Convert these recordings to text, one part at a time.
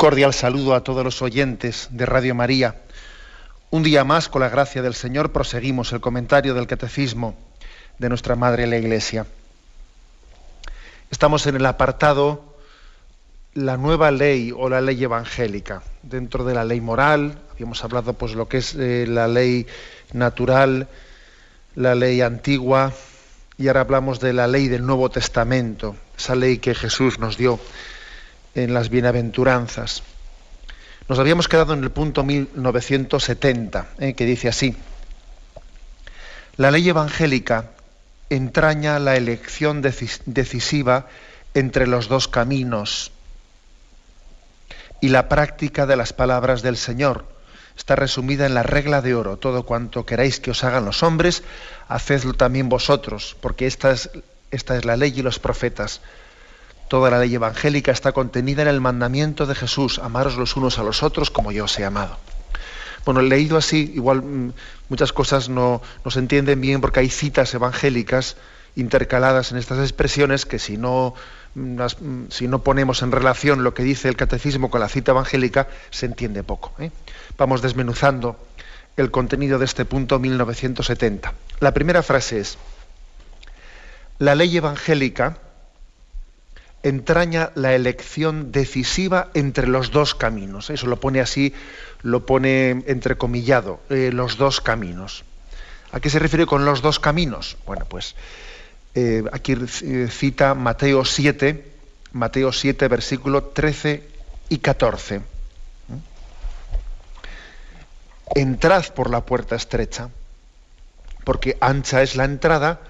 Cordial saludo a todos los oyentes de Radio María. Un día más, con la gracia del Señor, proseguimos el comentario del Catecismo de nuestra Madre la Iglesia. Estamos en el apartado la nueva ley o la ley evangélica. Dentro de la ley moral, habíamos hablado pues lo que es eh, la ley natural, la ley antigua, y ahora hablamos de la ley del Nuevo Testamento, esa ley que Jesús nos dio en las bienaventuranzas. Nos habíamos quedado en el punto 1970, eh, que dice así, la ley evangélica entraña la elección decisiva entre los dos caminos y la práctica de las palabras del Señor. Está resumida en la regla de oro. Todo cuanto queráis que os hagan los hombres, hacedlo también vosotros, porque esta es, esta es la ley y los profetas. Toda la ley evangélica está contenida en el mandamiento de Jesús, amaros los unos a los otros como yo os he amado. Bueno, leído así, igual mm, muchas cosas no, se entienden bien porque hay citas evangélicas intercaladas en estas expresiones que si no, mm, mm, si no ponemos en relación lo que dice el catecismo con la cita evangélica, se entiende poco. ¿eh? Vamos desmenuzando el contenido de este punto 1970. La primera frase es, la ley evangélica entraña la elección decisiva entre los dos caminos. Eso lo pone así, lo pone entrecomillado, eh, los dos caminos. ¿A qué se refiere con los dos caminos? Bueno, pues eh, aquí eh, cita Mateo 7, Mateo 7, versículo 13 y 14. Entrad por la puerta estrecha, porque ancha es la entrada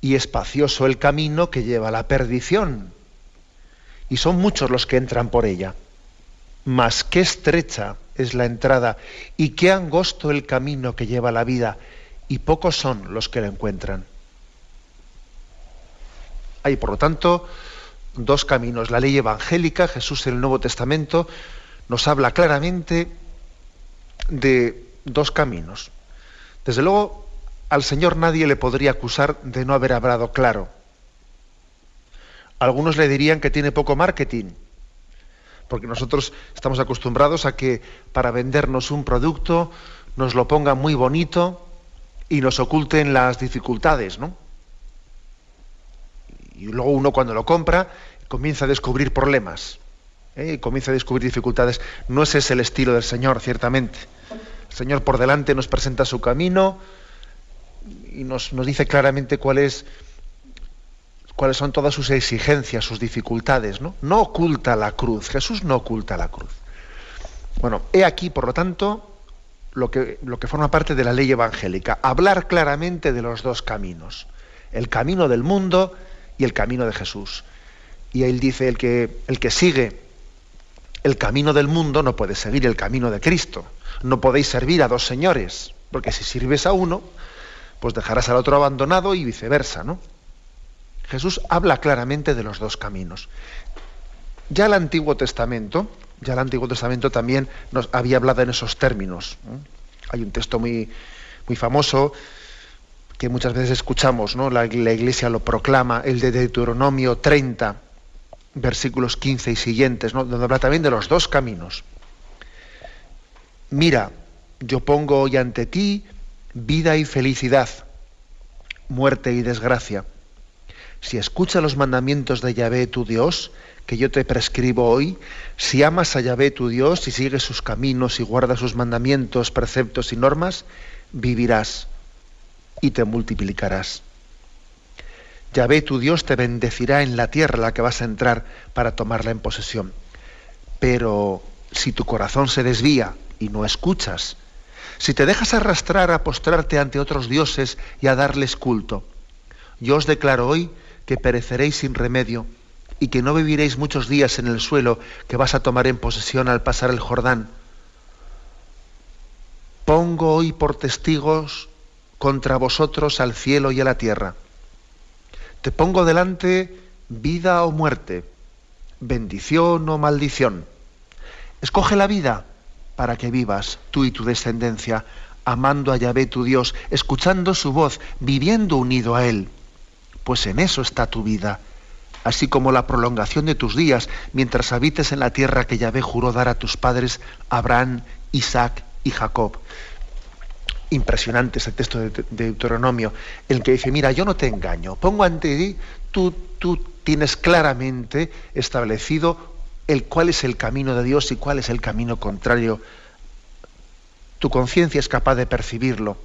y espacioso el camino que lleva a la perdición. Y son muchos los que entran por ella. Mas qué estrecha es la entrada y qué angosto el camino que lleva a la vida, y pocos son los que la encuentran. Hay, por lo tanto, dos caminos. La ley evangélica, Jesús en el Nuevo Testamento, nos habla claramente de dos caminos. Desde luego, al Señor nadie le podría acusar de no haber hablado claro. Algunos le dirían que tiene poco marketing, porque nosotros estamos acostumbrados a que para vendernos un producto nos lo pongan muy bonito y nos oculten las dificultades, ¿no? Y luego uno cuando lo compra comienza a descubrir problemas, ¿eh? comienza a descubrir dificultades. No ese es el estilo del Señor, ciertamente. El Señor por delante nos presenta su camino, y nos, dice claramente cuáles son todas sus exigencias, sus dificultades. ¿no? no oculta la cruz, Jesús no oculta la cruz. Bueno, he aquí, por lo tanto, lo que, lo que forma parte de la ley evangélica, hablar claramente de los dos caminos, el camino del mundo y el camino de Jesús. Y él dice, el que, el que sigue el camino del mundo no puede seguir el camino de Cristo. No podéis servir a dos señores, porque si sirves a uno, pues dejarás al otro abandonado y viceversa, ¿no? Jesús habla claramente de los dos caminos. Ya el Antiguo Testamento, ya el Antiguo Testamento también nos había hablado en esos términos. Hay un texto muy, muy famoso que muchas veces escuchamos, ¿no? La, la, Iglesia lo proclama, el de Deuteronomio 30, versículos 15 y siguientes, ¿no? donde habla también de los dos caminos. Mira, yo pongo hoy ante ti vida y felicidad, muerte y desgracia. Si escuchas los mandamientos de Yahvé tu Dios, que yo te prescribo hoy, si amas a Yahvé tu Dios y sigues sus caminos y guardas sus mandamientos, preceptos y normas, vivirás y te multiplicarás. Yahvé tu Dios te bendecirá en la tierra la que vas a entrar para tomarla en posesión. Pero si tu corazón se desvía y no escuchas, si te dejas arrastrar a postrarte ante otros dioses y a darles culto, yo os declaro hoy que pereceréis sin remedio, y que no viviréis muchos días en el suelo que vas a tomar en posesión al pasar el Jordán. Pongo hoy por testigos contra vosotros al cielo y a la tierra. Te pongo delante vida o muerte, bendición o maldición. Escoge la vida para que vivas tú y tu descendencia, amando a Yahvé tu Dios, escuchando su voz, viviendo unido a Él. Pues en eso está tu vida así como la prolongación de tus días, mientras habites en la tierra que Yahvé juró dar a tus padres, Abraham, Isaac y Jacob. Impresionante ese texto de Deuteronomio, el que dice, mira, yo no te engaño, pongo ante ti, tú, tú tienes claramente establecido el cuál es el camino de Dios y cuál es el camino contrario. Tu conciencia es capaz de percibirlo.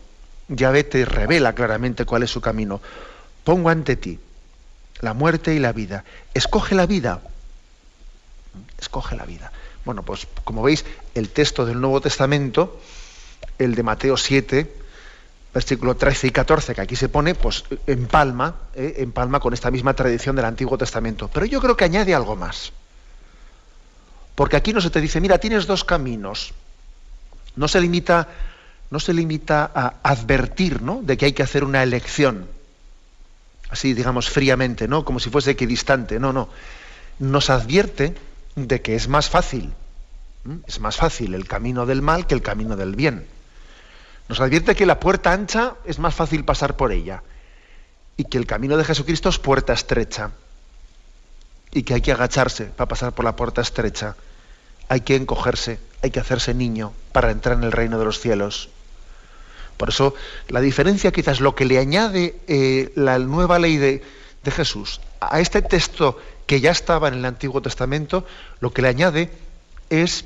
Yahvé te revela claramente cuál es su camino. Pongo ante ti la muerte y la vida. Escoge la vida. Escoge la vida. Bueno, pues como veis, el texto del Nuevo Testamento, el de Mateo 7, versículo 13 y 14, que aquí se pone, pues en palma, eh, en palma con esta misma tradición del Antiguo Testamento. Pero yo creo que añade algo más. Porque aquí no se te dice, mira, tienes dos caminos. No se limita, no se limita a advertir ¿no? de que hay que hacer una elección así digamos fríamente, ¿no? Como si fuese equidistante. No, no. Nos advierte de que es más fácil, es más fácil el camino del mal que el camino del bien. Nos advierte que la puerta ancha es más fácil pasar por ella y que el camino de Jesucristo es puerta estrecha y que hay que agacharse para pasar por la puerta estrecha. Hay que encogerse, hay que hacerse niño para entrar en el reino de los cielos. Por eso la diferencia quizás lo que le añade eh, la nueva ley de, de Jesús a este texto que ya estaba en el Antiguo Testamento, lo que le añade es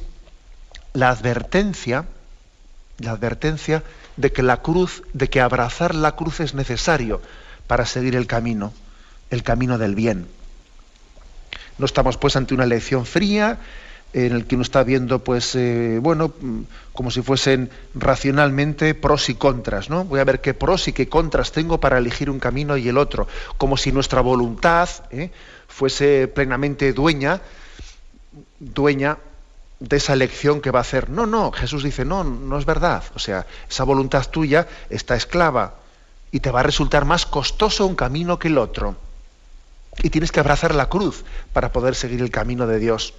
la advertencia, la advertencia de que la cruz, de que abrazar la cruz es necesario para seguir el camino, el camino del bien. No estamos pues ante una elección fría, en el que uno está viendo, pues, eh, bueno, como si fuesen racionalmente pros y contras, ¿no? Voy a ver qué pros y qué contras tengo para elegir un camino y el otro, como si nuestra voluntad ¿eh? fuese plenamente dueña, dueña de esa elección que va a hacer. No, no, Jesús dice, no, no es verdad. O sea, esa voluntad tuya está esclava y te va a resultar más costoso un camino que el otro. Y tienes que abrazar la cruz para poder seguir el camino de Dios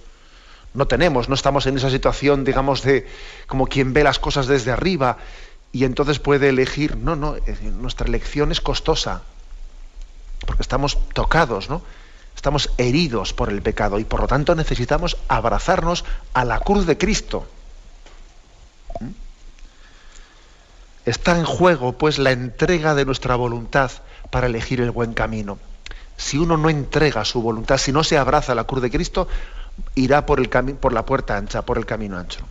no tenemos, no estamos en esa situación, digamos, de como quien ve las cosas desde arriba y entonces puede elegir. No, no, nuestra elección es costosa, porque estamos tocados, ¿no? Estamos heridos por el pecado y por lo tanto necesitamos abrazarnos a la cruz de Cristo. ¿Mm? Está en juego, pues, la entrega de nuestra voluntad para elegir el buen camino. Si uno no entrega su voluntad, si no se abraza a la cruz de Cristo, irá por, el por la puerta ancha, por el camino ancho.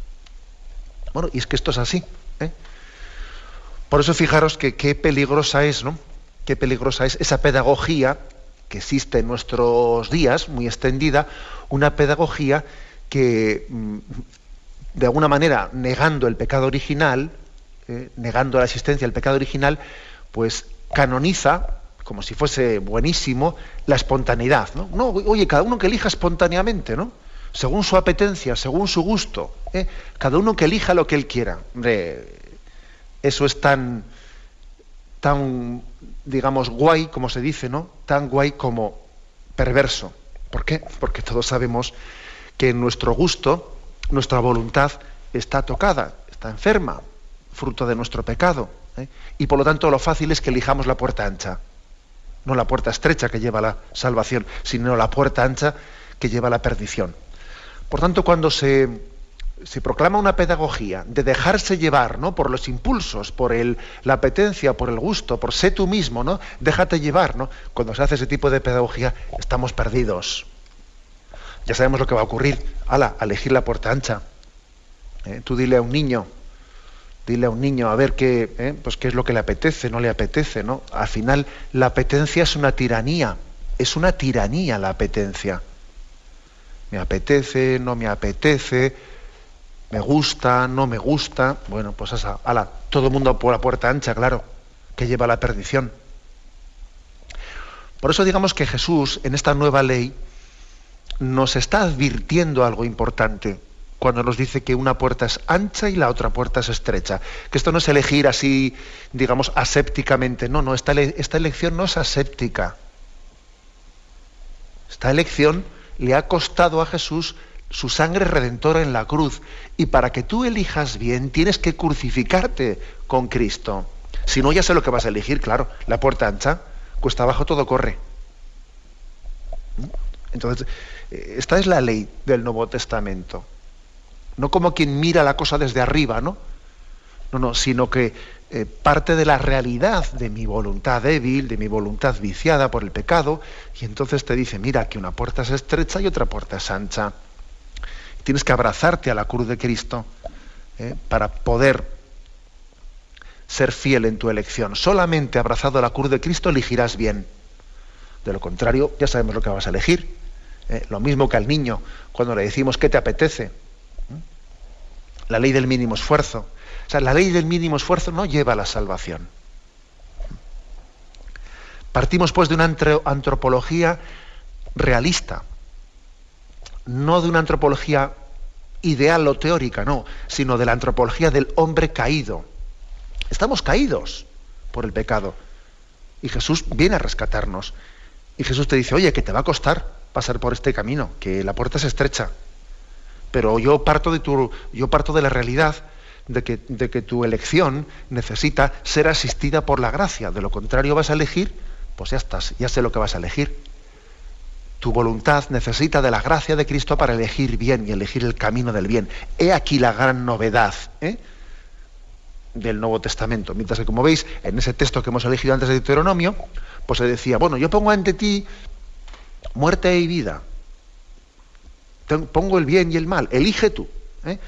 Bueno, y es que esto es así. ¿eh? Por eso fijaros que qué peligrosa es, ¿no? Qué peligrosa es esa pedagogía que existe en nuestros días, muy extendida, una pedagogía que, mm, de alguna manera, negando el pecado original, ¿eh? negando la existencia del pecado original, pues canoniza como si fuese buenísimo, la espontaneidad. ¿no? no oye, cada uno que elija espontáneamente, ¿no? Según su apetencia, según su gusto. ¿eh? Cada uno que elija lo que él quiera. Eso es tan, tan, digamos, guay, como se dice, ¿no? Tan guay como perverso. ¿Por qué? Porque todos sabemos que nuestro gusto, nuestra voluntad está tocada, está enferma, fruto de nuestro pecado. ¿eh? Y por lo tanto lo fácil es que elijamos la puerta ancha no la puerta estrecha que lleva a la salvación, sino la puerta ancha que lleva a la perdición. Por tanto, cuando se, se proclama una pedagogía de dejarse llevar ¿no? por los impulsos, por el, la apetencia, por el gusto, por sé tú mismo, ¿no? déjate llevar, ¿no? cuando se hace ese tipo de pedagogía estamos perdidos. Ya sabemos lo que va a ocurrir. Ala, elegir la puerta ancha. ¿Eh? Tú dile a un niño, dile a un niño a ver qué, ¿eh? pues qué es lo que le apetece, no le apetece, ¿no? Al final la apetencia es una tiranía, es una tiranía la apetencia. Me apetece, no me apetece, me gusta, no me gusta. Bueno, pues ala, todo el mundo por la puerta ancha, claro, que lleva a la perdición. Por eso digamos que Jesús en esta nueva ley nos está advirtiendo algo importante cuando nos dice que una puerta es ancha y la otra puerta es estrecha. Que esto no es elegir así, digamos, asépticamente. No, no, esta, elección no es aséptica. Esta elección le ha costado a Jesús su sangre redentora en la cruz. Y para que tú elijas bien, tienes que crucificarte con Cristo. Si no, ya sé lo que vas a elegir, claro. La puerta ancha, cuesta abajo todo corre. Entonces, eh, esta es la ley del Nuevo Testamento. No como quien mira la cosa desde arriba, ¿no? No, no, sino que eh, parte de la realidad de mi voluntad débil, de mi voluntad viciada por el pecado, y entonces te dice, mira, que una puerta es estrecha y otra puerta es ancha. Tienes que abrazarte a la cruz de Cristo ¿eh? para poder ser fiel en tu elección. Solamente abrazado a la cruz de Cristo elegirás bien. De lo contrario, ya sabemos lo que vas a elegir. ¿eh? Lo mismo que al niño, cuando le decimos qué te apetece. La ley del mínimo esfuerzo. O sea, la ley del mínimo esfuerzo no lleva a la salvación. Partimos pues de una antropología realista, no de una antropología ideal o teórica, no, sino de la antropología del hombre caído. Estamos caídos por el pecado. Y Jesús viene a rescatarnos. Y Jesús te dice, oye, que te va a costar pasar por este camino, que la puerta es estrecha. Pero yo parto de, tu, yo parto de la realidad de que, de que tu elección necesita ser asistida por la gracia. De lo contrario vas a elegir, pues ya estás, ya sé lo que vas a elegir. Tu voluntad necesita de la gracia de Cristo para elegir bien y elegir el camino del bien. He aquí la gran novedad ¿eh? del Nuevo Testamento. Mientras que, como veis, en ese texto que hemos elegido antes de Deuteronomio, pues se decía, bueno, yo pongo ante ti muerte y vida. Pongo el bien y el mal, elige tú. ¿eh?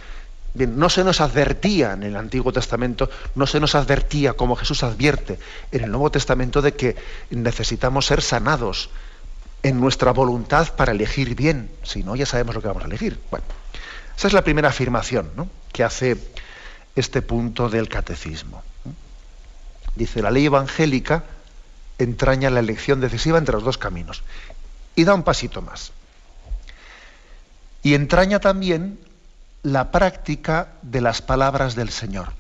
No se nos advertía en el Antiguo Testamento, no se nos advertía como Jesús advierte en el Nuevo Testamento de que necesitamos ser sanados en nuestra voluntad para elegir bien. Si no, ya sabemos lo que vamos a elegir. Bueno, esa es la primera afirmación que hace este punto del catecismo. Dice, la ley evangélica entraña la elección decisiva entre los dos caminos y da un pasito más. Y entraña también la práctica de las palabras del Señor.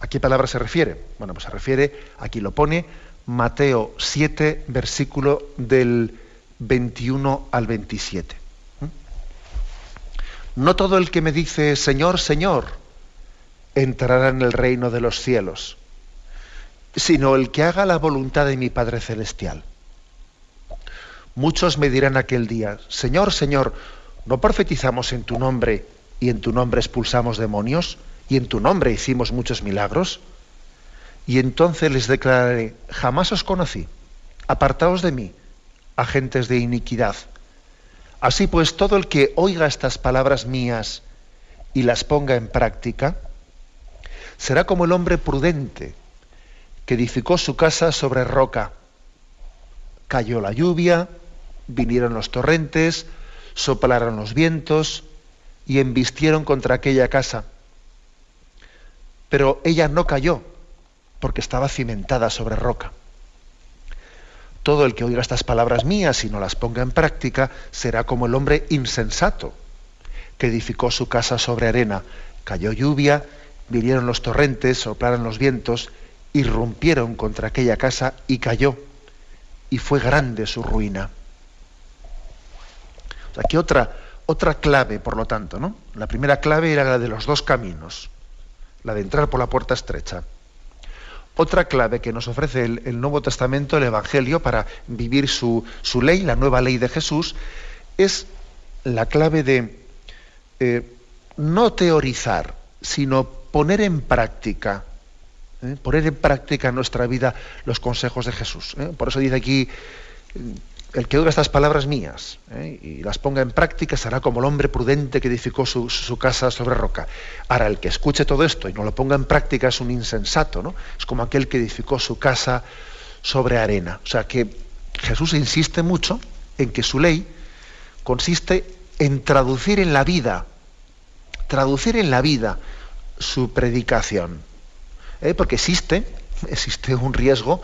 ¿A qué palabra se refiere? Bueno, pues se refiere, aquí lo pone, Mateo 7, versículo del 21 al 27. No todo el que me dice Señor, Señor, entrará en el reino de los cielos, sino el que haga la voluntad de mi Padre Celestial. Muchos me dirán aquel día, Señor, Señor, ¿no profetizamos en tu nombre y en tu nombre expulsamos demonios y en tu nombre hicimos muchos milagros? Y entonces les declararé, jamás os conocí, apartaos de mí, agentes de iniquidad. Así pues, todo el que oiga estas palabras mías y las ponga en práctica, será como el hombre prudente que edificó su casa sobre roca. Cayó la lluvia, vinieron los torrentes, soplaron los vientos y embistieron contra aquella casa. Pero ella no cayó, porque estaba cimentada sobre roca. Todo el que oiga estas palabras mías y no las ponga en práctica será como el hombre insensato, que edificó su casa sobre arena. Cayó lluvia, vinieron los torrentes, soplaron los vientos, irrumpieron contra aquella casa y cayó, y fue grande su ruina. Aquí otra, otra clave, por lo tanto, ¿no? La primera clave era la de los dos caminos, la de entrar por la puerta estrecha. Otra clave que nos ofrece el, Nuevo Testamento, el Evangelio, para vivir su, ley, la nueva ley de Jesús, es la clave de eh, no teorizar, sino poner en práctica, ¿eh? poner en práctica en nuestra vida los consejos de Jesús. ¿eh? Por eso dice aquí, el que oiga estas palabras mías ¿eh? y las ponga en práctica será como el hombre prudente que edificó su, casa sobre roca. Ahora, el que escuche todo esto y no lo ponga en práctica es un insensato, ¿no? Es como aquel que edificó su casa sobre arena. O sea que Jesús insiste mucho en que su ley consiste en traducir en la vida, traducir en la vida su predicación. ¿eh? Porque existe, existe un riesgo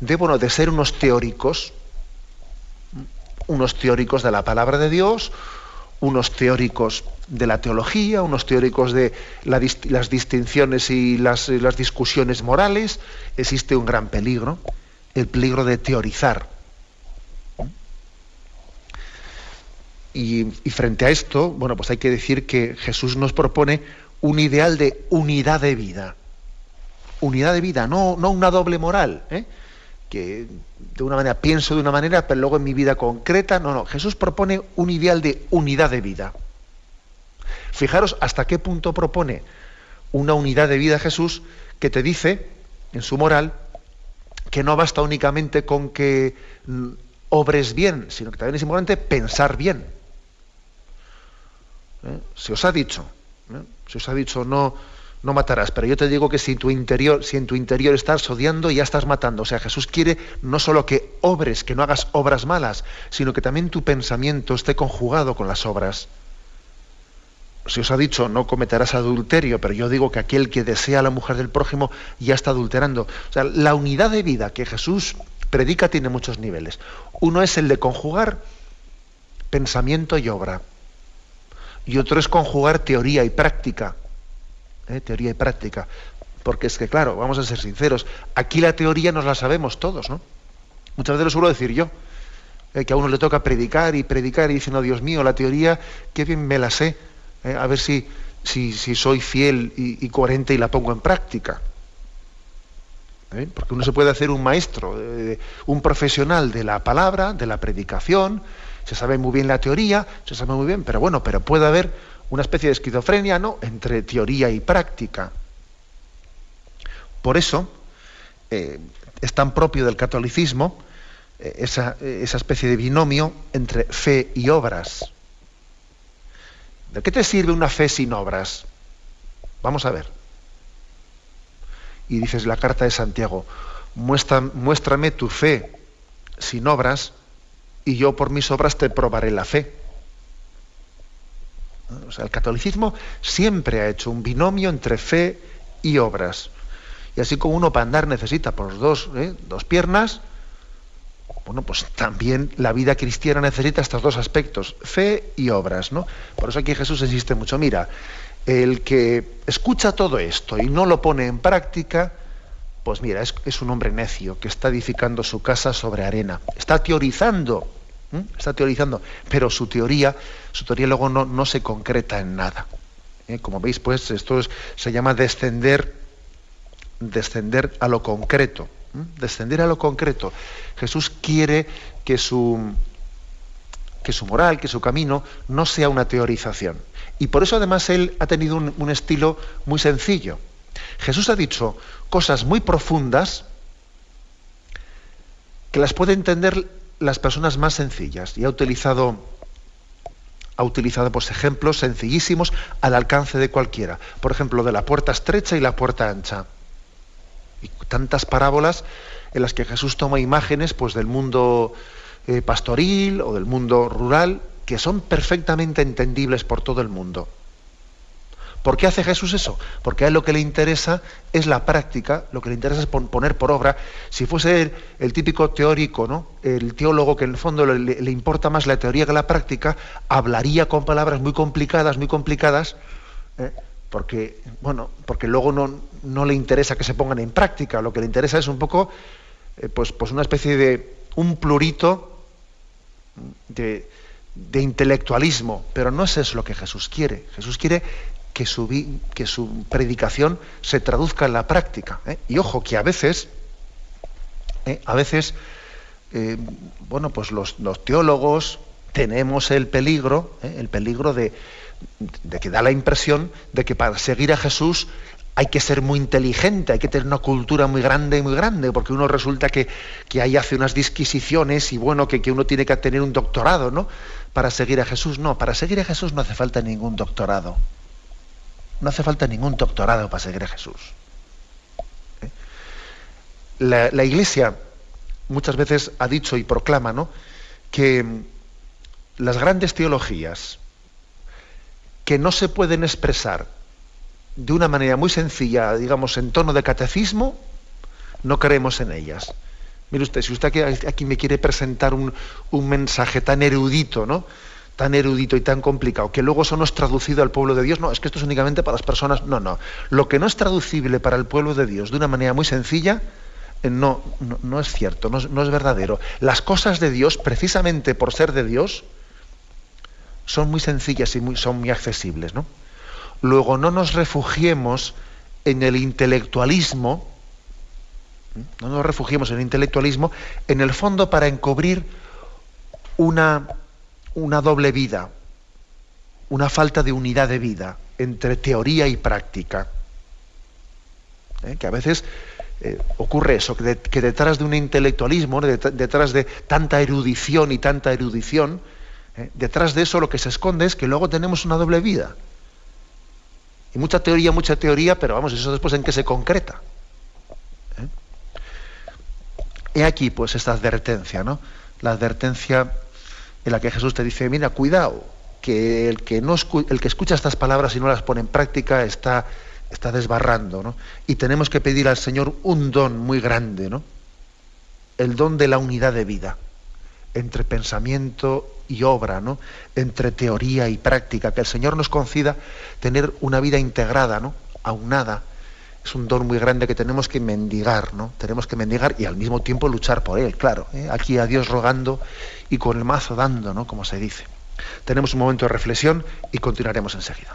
de, bueno, de ser unos teóricos unos teóricos de la palabra de Dios, unos teóricos de la teología, unos teóricos de las distinciones y las, las discusiones morales, existe un gran peligro, el peligro de teorizar. Y, frente a esto, bueno, pues hay que decir que Jesús nos propone un ideal de unidad de vida. Unidad de vida, no, no una doble moral. ¿eh? Que de una manera pienso de una manera, pero luego en mi vida concreta, no, no, Jesús propone un ideal de unidad de vida. Fijaros hasta qué punto propone una unidad de vida Jesús que te dice, en su moral, que no basta únicamente con que mm, obres bien, sino que también es importante pensar bien. ¿Eh? Se os ha dicho, ¿eh? se os ha dicho no no matarás, pero yo te digo que si, tu interior, si en tu interior estás odiando, ya estás matando. O sea, Jesús quiere no solo que obres, que no hagas obras malas, sino que también tu pensamiento esté conjugado con las obras. Si os ha dicho no cometerás adulterio, pero yo digo que aquel que desea a la mujer del prójimo ya está adulterando. O sea, la unidad de vida que Jesús predica tiene muchos niveles. Uno es el de conjugar pensamiento y obra. Y otro es conjugar teoría y práctica. ¿Eh? teoría y práctica. Porque es que, claro, vamos a ser sinceros, aquí la teoría nos la sabemos todos, ¿no? Muchas veces lo suelo decir yo, eh, que a uno le toca predicar y predicar y dice, no, Dios mío, la teoría, qué bien me la sé, ¿eh? a ver si, si, soy fiel y, coherente y la pongo en práctica. Porque uno se puede hacer un maestro, un profesional de la palabra, de la predicación, se sabe muy bien la teoría, se sabe muy bien, pero bueno, pero puede haber una especie de esquizofrenia ¿no? entre teoría y práctica. Por eso eh, es tan propio del catolicismo eh, esa, esa, especie de binomio entre fe y obras. ¿De qué te sirve una fe sin obras? Vamos a ver. Y dices la carta de Santiago, muéstrame tu fe sin obras y yo por mis obras te probaré la fe el catolicismo siempre ha hecho un binomio entre fe y obras. Y así como uno para andar necesita por dos, ¿eh? dos piernas, bueno, pues también la vida cristiana necesita estos dos aspectos, fe y obras, ¿no? Por eso aquí Jesús insiste mucho, mira, el que escucha todo esto y no lo pone en práctica, pues mira, es un hombre necio que está edificando su casa sobre arena, está teorizando Está teorizando, pero su teoría, su teoría luego no, se concreta en nada. ¿eh? Como veis, pues esto se llama descender, descender a lo concreto. Descender a lo concreto. Jesús quiere que su, que su moral, que su camino no sea una teorización. Y por eso además él ha tenido un, un estilo muy sencillo. Jesús ha dicho cosas muy profundas que las puede entender las personas más sencillas y ha utilizado ha utilizado pues, ejemplos sencillísimos al alcance de cualquiera. Por ejemplo, de la puerta estrecha y la puerta ancha. Y tantas parábolas en las que Jesús toma imágenes pues, del mundo eh, pastoril o del mundo rural que son perfectamente entendibles por todo el mundo. ¿Por qué hace Jesús eso? Porque a él lo que le interesa es la práctica, lo que le interesa es poner por obra. Si fuese el, típico teórico, ¿no? el teólogo que en el fondo le, importa más la teoría que la práctica, hablaría con palabras muy complicadas, muy complicadas, ¿eh? porque, bueno, porque luego no, no, le interesa que se pongan en práctica. Lo que le interesa es un poco, eh, pues, pues una especie de un plurito de, de intelectualismo, pero no es eso lo que Jesús quiere. Jesús quiere que su, que su predicación se traduzca en la práctica. ¿eh? Y ojo, que a veces, ¿eh? a veces, eh, bueno, pues los, teólogos tenemos el peligro, el peligro de, de que da la impresión de que para seguir a Jesús hay que ser muy inteligente, hay que tener una cultura muy grande y muy grande, porque uno resulta que, que ahí hace unas disquisiciones y bueno, que, que, uno tiene que tener un doctorado, ¿no? Para seguir a Jesús. No, para seguir a Jesús no hace falta ningún doctorado. No hace falta ningún doctorado para seguir a Jesús. ¿Eh? La, Iglesia muchas veces ha dicho y proclama ¿no? que las grandes teologías que no se pueden expresar de una manera muy sencilla, digamos, en tono de catecismo, no creemos en ellas. Mire usted, si usted aquí, me quiere presentar un, mensaje tan erudito, ¿no? Tan erudito y tan complicado, que luego eso no es traducido al pueblo de Dios, no, es que esto es únicamente para las personas. No, no. Lo que no es traducible para el pueblo de Dios de una manera muy sencilla, eh, no, no, es cierto, no es, verdadero. Las cosas de Dios, precisamente por ser de Dios, son muy sencillas y son muy accesibles. ¿no? Luego no nos refugiemos en el intelectualismo, no nos refugiemos en el intelectualismo, en el fondo para encubrir una, una doble vida, una falta de unidad de vida entre teoría y práctica. ¿Eh? Que a veces eh, ocurre eso, que, detrás de un intelectualismo, detrás de tanta erudición y tanta erudición, ¿eh? detrás de eso lo que se esconde es que luego tenemos una doble vida. Y mucha teoría, mucha teoría, pero vamos, eso después en qué se concreta. He aquí pues esta advertencia, ¿no? La advertencia en la que Jesús te dice, mira, cuidado, que el que, no, el que escucha estas palabras y no las pone en práctica está está desbarrando, ¿no? Y tenemos que pedir al Señor un don muy grande, ¿no? El don de la unidad de vida, entre pensamiento y obra, ¿no? Entre teoría y práctica, que el Señor nos concida tener una vida integrada, ¿no? Aunada. Es un don muy grande que tenemos que mendigar, ¿no? Tenemos que mendigar y al mismo tiempo luchar por él, claro. ¿eh? Aquí a Dios rogando y con el mazo dando, ¿no? Como se dice. Tenemos un momento de reflexión y continuaremos enseguida.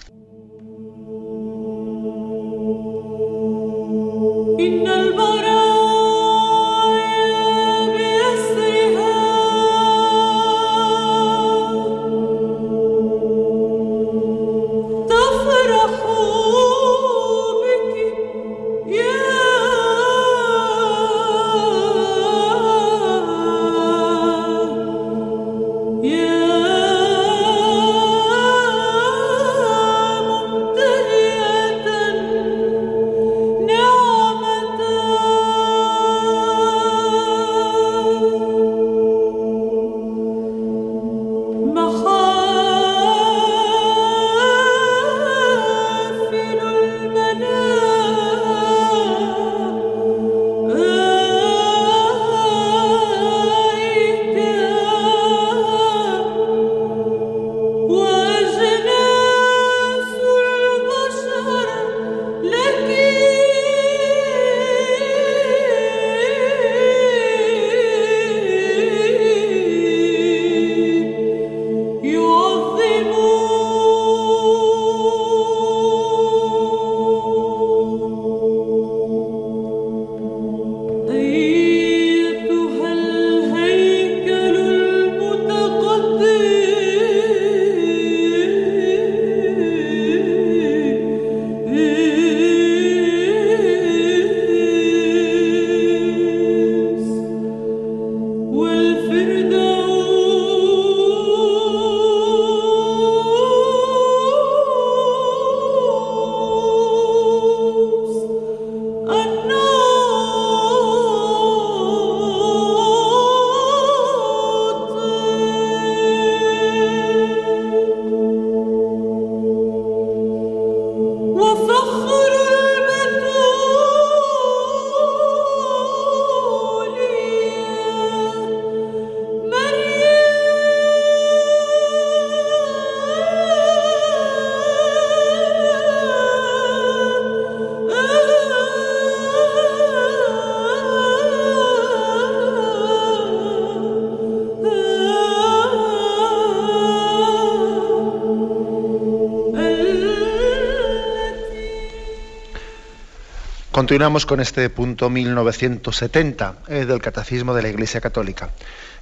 Continuamos con este punto 1970 eh, del Catecismo de la Iglesia Católica.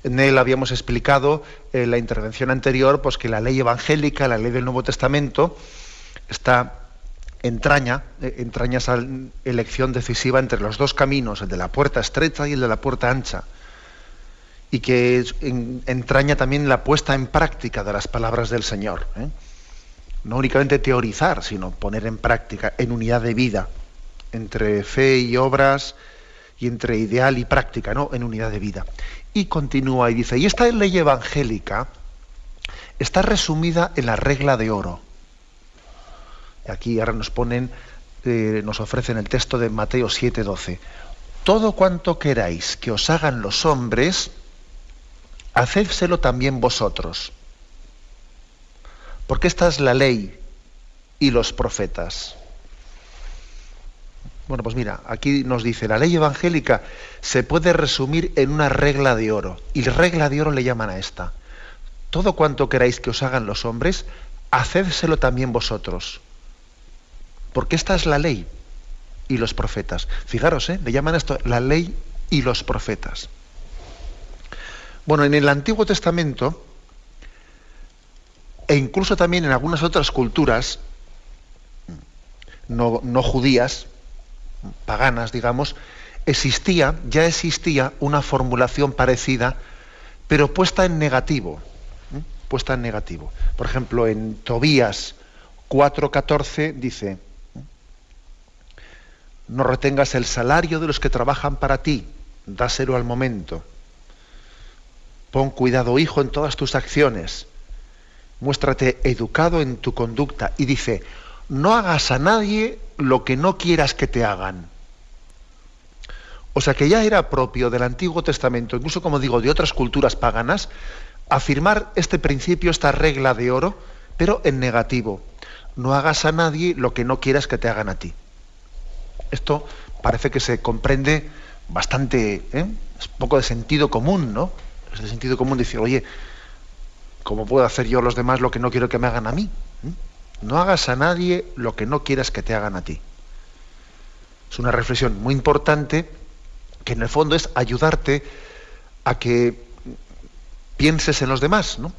En él habíamos explicado en eh, la intervención anterior pues, que la ley evangélica, la ley del Nuevo Testamento, está entraña, eh, entraña esa elección decisiva entre los dos caminos, el de la puerta estrecha y el de la puerta ancha, y que entraña también la puesta en práctica de las palabras del Señor. No únicamente teorizar, sino poner en práctica, en unidad de vida entre fe y obras y entre ideal y práctica, ¿no? En unidad de vida. Y continúa y dice, y esta ley evangélica está resumida en la regla de oro. Y aquí ahora nos ponen, eh, nos ofrecen el texto de Mateo 7:12. todo cuanto queráis que os hagan los hombres, hacédselo también vosotros. Porque esta es la ley y los profetas. Bueno, pues mira, aquí nos dice, la ley evangélica se puede resumir en una regla de oro. Y regla de oro le llaman a esta. Todo cuanto queráis que os hagan los hombres, hacédselo también vosotros. Porque esta es la ley y los profetas. Fijaros, ¿eh? le llaman esto la ley y los profetas. Bueno, en el Antiguo Testamento, e incluso también en algunas otras culturas no judías, paganas, digamos, existía, ya existía una formulación parecida, pero puesta en negativo. Puesta en negativo. Por ejemplo, en Tobías 4.14 dice, no retengas el salario de los que trabajan para ti, dáselo al momento. Pon cuidado, hijo, en todas tus acciones. Muéstrate educado en tu conducta. Y dice, no hagas a nadie lo que no quieras que te hagan. O sea que ya era propio del Antiguo Testamento, incluso como digo, de otras culturas paganas, afirmar este principio, esta regla de oro, pero en negativo. No hagas a nadie lo que no quieras que te hagan a ti. Esto parece que se comprende bastante, ¿eh? es poco de sentido común, ¿no? Es de sentido común decir, oye, ¿cómo puedo hacer yo a los demás lo que no quiero que me hagan a mí? ¿Mm? No hagas a nadie lo que no quieras que te hagan a ti. Es una reflexión muy importante que en el fondo es ayudarte a que pienses en los demás, ¿no?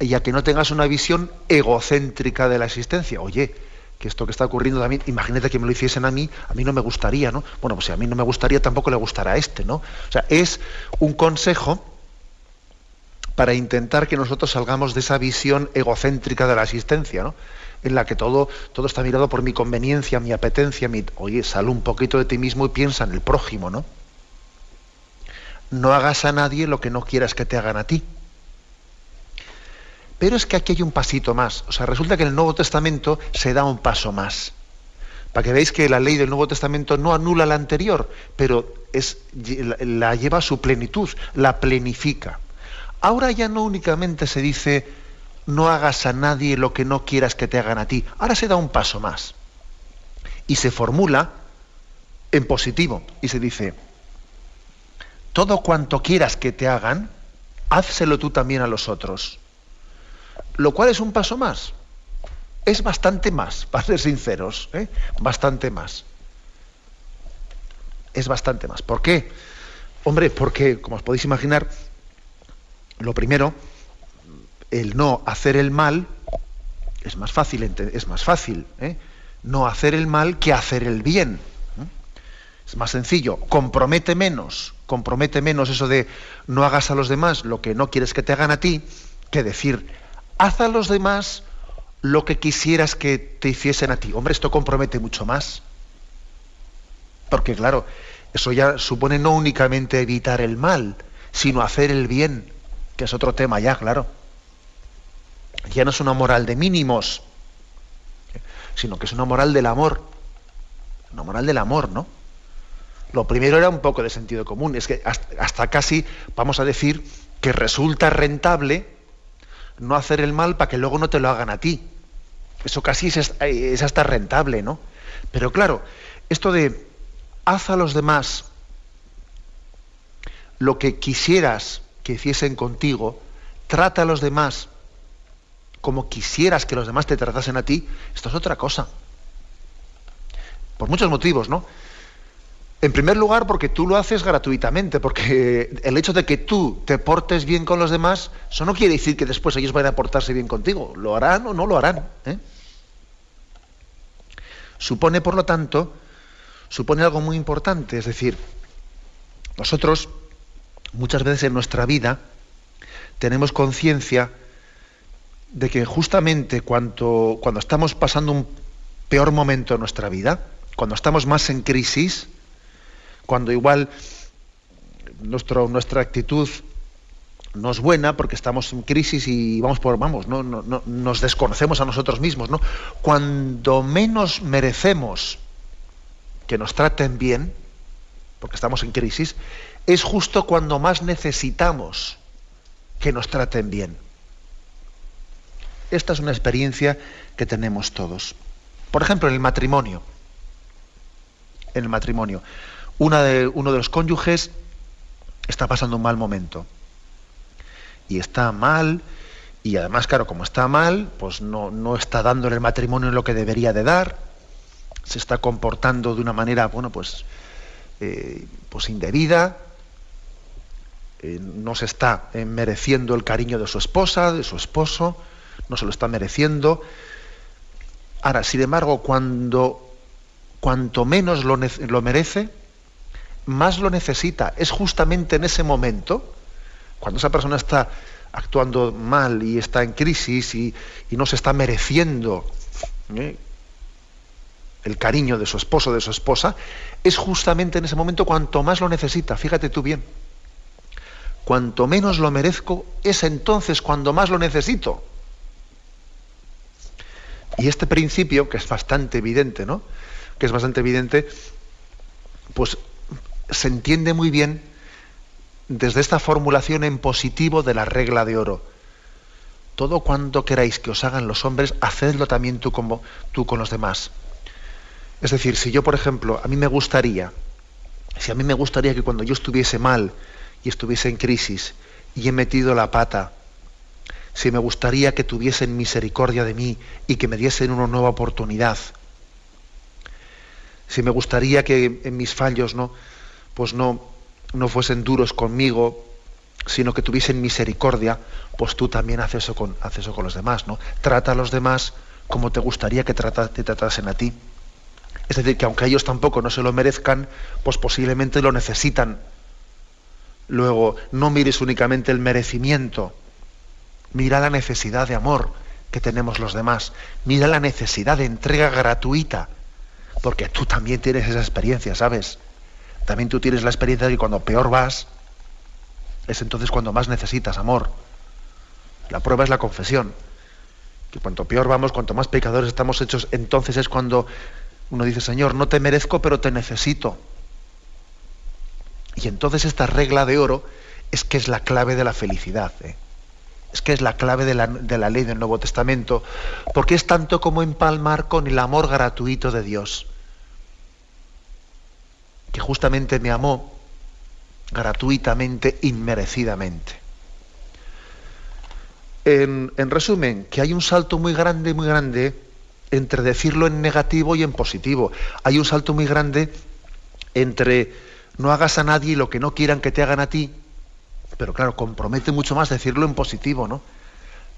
Y a que no tengas una visión egocéntrica de la existencia. Oye, que esto que está ocurriendo también, imagínate que me lo hiciesen a mí, a mí no me gustaría, ¿no? Bueno, pues si a mí no me gustaría, tampoco le gustará a este, ¿no? O sea, es un consejo para intentar que nosotros salgamos de esa visión egocéntrica de la existencia, ¿no? En la que todo, todo está mirado por mi conveniencia, mi apetencia, mi. Oye, sal un poquito de ti mismo y piensa en el prójimo, ¿no? No hagas a nadie lo que no quieras que te hagan a ti. Pero es que aquí hay un pasito más. O sea, resulta que en el Nuevo Testamento se da un paso más. Para que veáis que la ley del Nuevo Testamento no anula la anterior, pero es, la lleva a su plenitud, la plenifica. Ahora ya no únicamente se dice no hagas a nadie lo que no quieras que te hagan a ti. Ahora se da un paso más. Y se formula en positivo. Y se dice, todo cuanto quieras que te hagan, házselo tú también a los otros lo cual es un paso más. Es bastante más, para ser sinceros, ¿eh? bastante más. Es bastante más. ¿Por qué? Hombre, porque, como os podéis imaginar, lo primero, el no hacer el mal es más fácil, es más fácil ¿eh? no hacer el mal que hacer el bien. ¿eh? Es más sencillo, compromete menos, compromete menos eso de no hagas a los demás lo que no quieres que te hagan a ti, que decir haz a los demás lo que quisieras que te hiciesen a ti. Hombre, esto compromete mucho más. Porque claro, eso ya supone no únicamente evitar el mal, sino hacer el bien, que es otro tema ya, claro. Ya no es una moral de mínimos, sino que es una moral del amor. Una moral del amor, ¿no? Lo primero era un poco de sentido común, es que hasta casi, vamos a decir, que resulta rentable no hacer el mal para que luego no te lo hagan a ti. Eso casi es, hasta rentable, ¿no? Pero claro, esto de haz a los demás lo que quisieras que hiciesen contigo, trata a los demás como quisieras que los demás te tratasen a ti, esto es otra cosa. Por muchos motivos, ¿no? En primer lugar, porque tú lo haces gratuitamente, porque el hecho de que tú te portes bien con los demás, eso no quiere decir que después ellos vayan a portarse bien contigo. Lo harán o no lo harán. ¿eh? Supone, por lo tanto, supone algo muy importante, es decir, nosotros muchas veces en nuestra vida tenemos conciencia de que justamente cuando, estamos pasando un peor momento en nuestra vida, cuando estamos más en crisis, cuando igual nuestra actitud no es buena porque estamos en crisis y vamos por vamos no, no, nos desconocemos a nosotros mismos no cuando menos merecemos que nos traten bien porque estamos en crisis, es justo cuando más necesitamos que nos traten bien. Esta es una experiencia que tenemos todos. Por ejemplo, en el matrimonio. En el matrimonio. Una de, uno de los cónyuges está pasando un mal momento. Y está mal, y además, claro, como está mal, pues no, no está dando el matrimonio lo que debería de dar, se está comportando de una manera, bueno, pues, eh, pues indebida, eh, no se está eh, mereciendo el cariño de su esposa, de su esposo, no se lo está mereciendo. Ahora, sin embargo, cuando cuanto menos lo, lo merece, más lo necesita. Es justamente en ese momento, cuando esa persona está actuando mal y está en crisis y, no se está mereciendo ¿eh? el cariño de su esposo de su esposa, es justamente en ese momento cuanto más lo necesita. Fíjate tú bien. Cuanto menos lo merezco, es entonces cuando más lo necesito. Y este principio, que es bastante evidente, ¿no? Que es bastante evidente, pues se entiende muy bien desde esta formulación en positivo de la regla de oro. Todo cuanto queráis que os hagan los hombres, hacedlo también tú, como, tú con los demás. Es decir, si yo, por ejemplo, a mí me gustaría, si a mí me gustaría que cuando yo estuviese mal y estuviese en crisis y he metido la pata, si me gustaría que tuviesen misericordia de mí y que me diesen una nueva oportunidad, si me gustaría que en mis fallos no, pues no, no fuesen duros conmigo, sino que tuviesen misericordia, pues tú también haces eso con, haces eso con los demás, ¿no? Trata a los demás como te gustaría que te tratasen a ti. Es decir, que aunque ellos tampoco no se lo merezcan, pues posiblemente lo necesitan. Luego, no mires únicamente el merecimiento, mira la necesidad de amor que tenemos los demás, mira la necesidad de entrega gratuita, porque tú también tienes esa experiencia, ¿sabes? También tú tienes la experiencia de que cuando peor vas, es entonces cuando más necesitas amor. La prueba es la confesión. Que cuanto peor vamos, cuanto más pecadores estamos hechos, entonces es cuando uno dice, Señor, no te merezco, pero te necesito. Y entonces esta regla de oro es que es la clave de la felicidad. ¿eh? Es que es la clave de la, de la ley del Nuevo Testamento, porque es tanto como empalmar con el amor gratuito de Dios que justamente me amó gratuitamente, inmerecidamente. En, resumen, que hay un salto muy grande, muy grande entre decirlo en negativo y en positivo. Hay un salto muy grande entre no hagas a nadie lo que no quieran que te hagan a ti, pero claro, compromete mucho más decirlo en positivo, ¿no?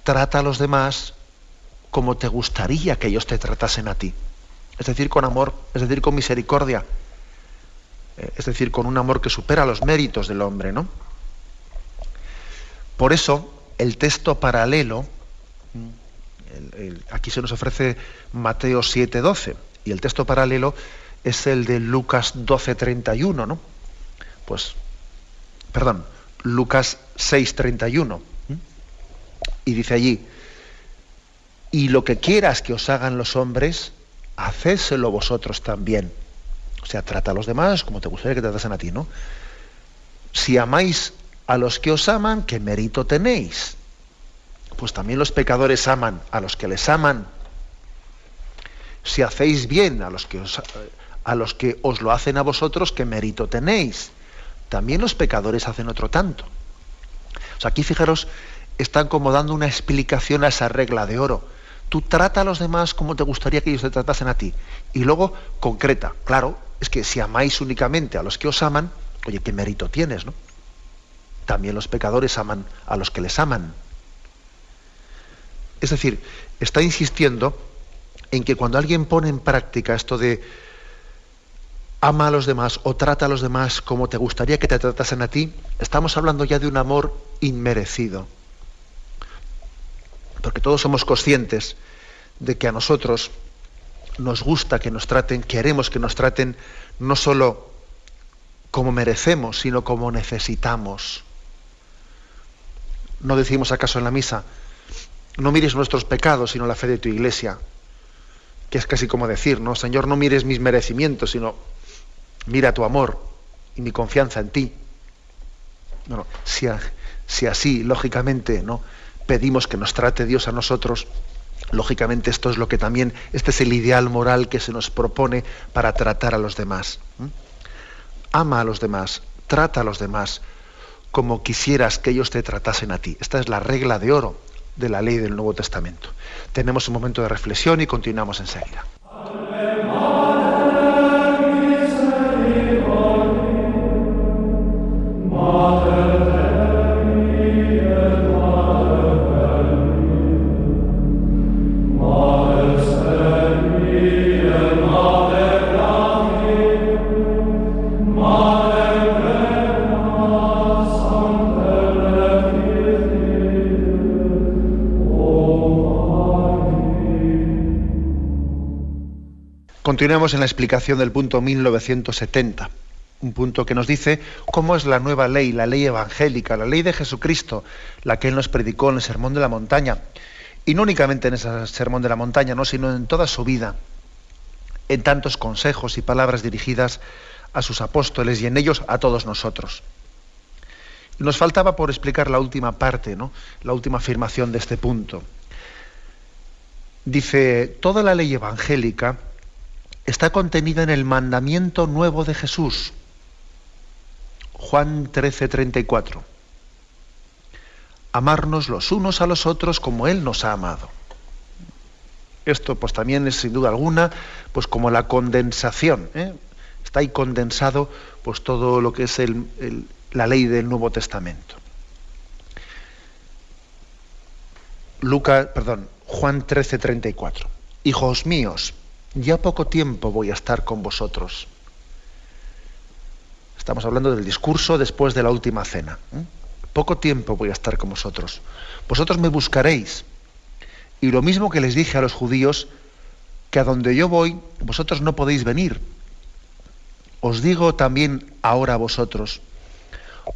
Trata a los demás como te gustaría que ellos te tratasen a ti. Es decir, con amor, es decir, con misericordia, eh, es decir, con un amor que supera los méritos del hombre, ¿no? Por eso, el texto paralelo, aquí se nos ofrece Mateo 7:12, y el texto paralelo es el de Lucas 12:31, ¿no? Pues, perdón, Lucas 6:31. Y dice allí, y lo que quieras que os hagan los hombres, hacéselo vosotros también o sea, trata a los demás como te gustaría que te tratasen a ti, ¿no? Si amáis a los que os aman, ¿qué mérito tenéis? Pues también los pecadores aman a los que les aman. Si hacéis bien a los que os, a los que os lo hacen a vosotros, ¿qué mérito tenéis? También los pecadores hacen otro tanto. O sea, aquí fijaros, están como dando una explicación a esa regla de oro. Tú trata a los demás como te gustaría que ellos te tratasen a ti. Y luego concreta, claro, es que si amáis únicamente a los que os aman, oye, qué mérito tienes, ¿no? También los pecadores aman a los que les aman. Es decir, está insistiendo en que cuando alguien pone en práctica esto de ama a los demás o trata a los demás como te gustaría que te tratasen a ti, estamos hablando ya de un amor inmerecido. Porque todos somos conscientes de que a nosotros nos gusta que nos traten, queremos que nos traten no solo como merecemos, sino como necesitamos. No decimos acaso en la misa, no mires nuestros pecados, sino la fe de tu iglesia, que es casi como decir, no, Señor, no mires mis merecimientos, sino mira tu amor y mi confianza en ti. Bueno, si, si así, lógicamente, ¿no? pedimos que nos trate Dios a nosotros, lógicamente esto es lo que también, este es el ideal moral que se nos propone para tratar a los demás. Ama a los demás, trata a los demás como quisieras que ellos te tratasen a ti. Esta es la regla de oro de la ley del Nuevo Testamento. Tenemos un momento de reflexión y continuamos enseguida. Continuamos en la explicación del punto 1970, un punto que nos dice cómo es la nueva ley, la ley evangélica, la ley de Jesucristo, la que Él nos predicó en el Sermón de la Montaña. Y no únicamente en ese Sermón de la Montaña, ¿no? sino en toda su vida, en tantos consejos y palabras dirigidas a sus apóstoles y en ellos a todos nosotros. Nos faltaba por explicar la última parte, ¿no? la última afirmación de este punto. Dice, toda la ley evangélica está contenida en el mandamiento nuevo de Jesús. Juan 13, 34. Amarnos los unos a los otros como Él nos ha amado. Esto pues también es sin duda alguna pues como la condensación. ¿eh? Está ahí condensado pues todo lo que es la ley del Nuevo Testamento. Lucas, perdón, Juan 13, 34. Hijos míos, ya poco tiempo voy a estar con vosotros. Estamos hablando del discurso después de la última cena. ¿eh? Poco tiempo voy a estar con vosotros. Vosotros me buscaréis. Y lo mismo que les dije a los judíos, que a donde yo voy, vosotros no podéis venir. Os digo también ahora a vosotros,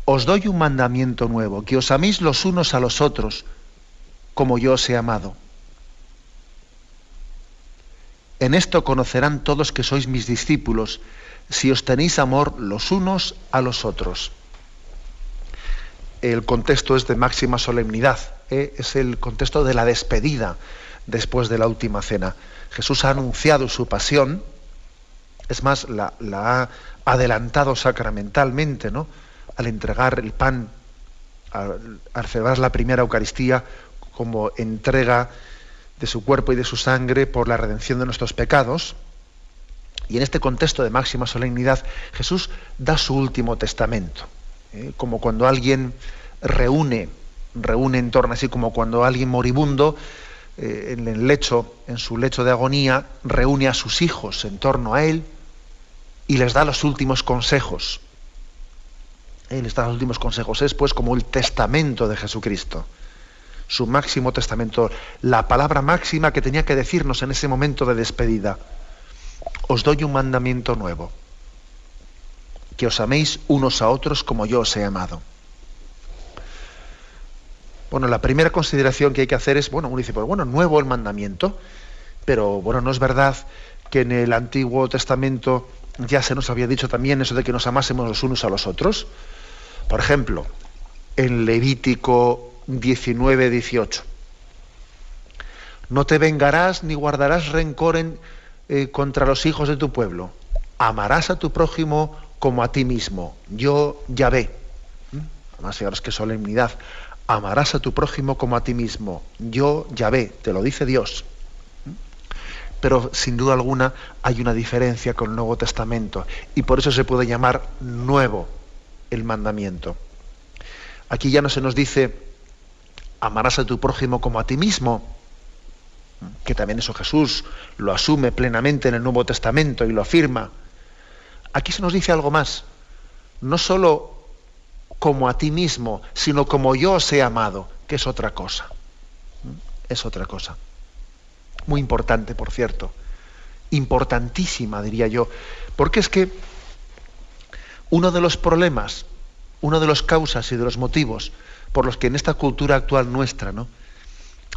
os doy un mandamiento nuevo, que os améis los unos a los otros, como yo os he amado. En esto conocerán todos que sois mis discípulos, si os tenéis amor los unos a los otros. El contexto es de máxima solemnidad, ¿eh? es el contexto de la despedida después de la última cena. Jesús ha anunciado su pasión, es más, la, ha adelantado sacramentalmente, ¿no? Al entregar el pan, al, al celebrar la primera Eucaristía como entrega de su cuerpo y de su sangre por la redención de nuestros pecados. Y en este contexto de máxima solemnidad, Jesús da su último testamento. ¿eh? Como cuando alguien reúne, reúne en torno, así como cuando alguien moribundo, eh, en el lecho, en su lecho de agonía, reúne a sus hijos en torno a él y les da los últimos consejos. Él les da los últimos consejos. Es pues como el testamento de Jesucristo su máximo testamento, la palabra máxima que tenía que decirnos en ese momento de despedida. Os doy un mandamiento nuevo, que os améis unos a otros como yo os he amado. Bueno, la primera consideración que hay que hacer es, bueno, uno dice, pues bueno, nuevo el mandamiento, pero bueno, no es verdad que en el Antiguo Testamento ya se nos había dicho también eso de que nos amásemos los unos a los otros. Por ejemplo, en Levítico 19, 18. No te vengarás ni guardarás rencor en, eh, contra los hijos de tu pueblo. Amarás a tu prójimo como a ti mismo. Yo ya ve. Además, fijaros qué solemnidad. Amarás a tu prójimo como a ti mismo. Yo ya ve. Te lo dice Dios. Pero sin duda alguna hay una diferencia con el Nuevo Testamento. Y por eso se puede llamar nuevo el mandamiento. Aquí ya no se nos dice amarás a tu prójimo como a ti mismo, que también eso Jesús lo asume plenamente en el Nuevo Testamento y lo afirma. Aquí se nos dice algo más, no solo como a ti mismo, sino como yo os he amado, que es otra cosa. Es otra cosa. Muy importante, por cierto. Importantísima, diría yo. Porque es que uno de los problemas, uno de los causas y de los motivos por los que en esta cultura actual nuestra, ¿no?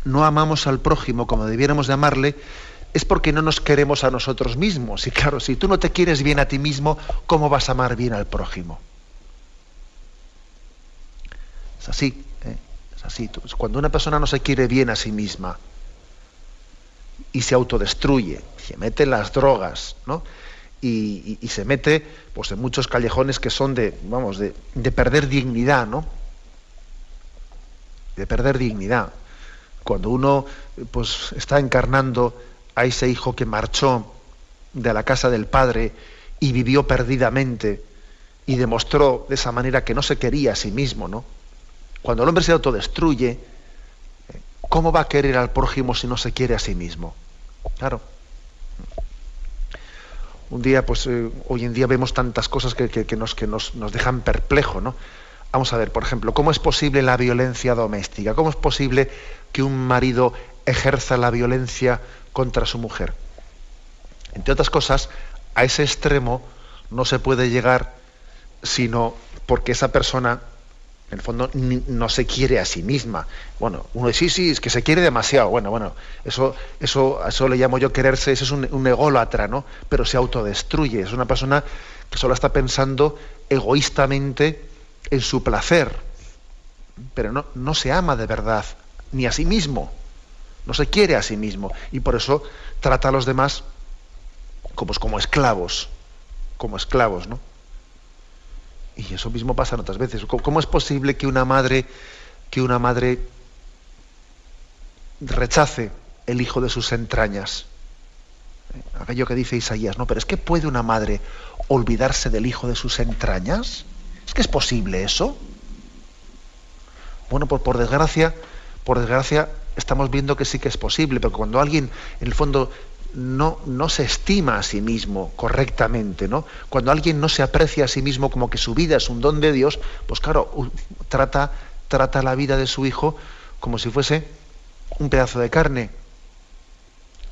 no amamos al prójimo como debiéramos de amarle, es porque no nos queremos a nosotros mismos. Y claro, si tú no te quieres bien a ti mismo, ¿cómo vas a amar bien al prójimo? Es así, ¿eh? es así. Cuando una persona no se quiere bien a sí misma y se autodestruye, se mete en las drogas, ¿no? Y, se mete pues, en muchos callejones que son de, vamos, de, de perder dignidad, ¿no? De perder dignidad. Cuando uno pues, está encarnando a ese hijo que marchó de la casa del padre y vivió perdidamente y demostró de esa manera que no se quería a sí mismo, ¿no? Cuando el hombre se autodestruye, ¿cómo va a querer al prójimo si no se quiere a sí mismo? Claro. Un día, pues eh, hoy en día vemos tantas cosas que, nos, que nos, nos, dejan perplejo, ¿no? Vamos a ver, por ejemplo, ¿cómo es posible la violencia doméstica? ¿Cómo es posible que un marido ejerza la violencia contra su mujer. Entre otras cosas, a ese extremo no se puede llegar sino porque esa persona, en el fondo, no se quiere a sí misma. Bueno, uno dice, sí, sí, es que se quiere demasiado. Bueno, bueno, eso, eso, eso le llamo yo quererse, eso es un, un ególatra, ¿no? Pero se autodestruye. Es una persona que solo está pensando egoístamente en su placer, pero no, no se ama de verdad, ni a sí mismo no se quiere a sí mismo y por eso trata a los demás como, como esclavos, como esclavos, ¿no? Y eso mismo pasa en otras veces. ¿Cómo es posible que una madre, que una madre rechace el hijo de sus entrañas? Eh, aquello que dice Isaías, no, pero es que puede una madre olvidarse del hijo de sus entrañas. ¿Es que es posible eso? Bueno, pues por desgracia, por desgracia, estamos viendo que sí que es posible, pero cuando alguien, en el fondo, no, no se estima a sí mismo correctamente, ¿no? Cuando alguien no se aprecia a sí mismo como que su vida es un don de Dios, pues claro, trata, trata la vida de su hijo como si fuese un pedazo de carne.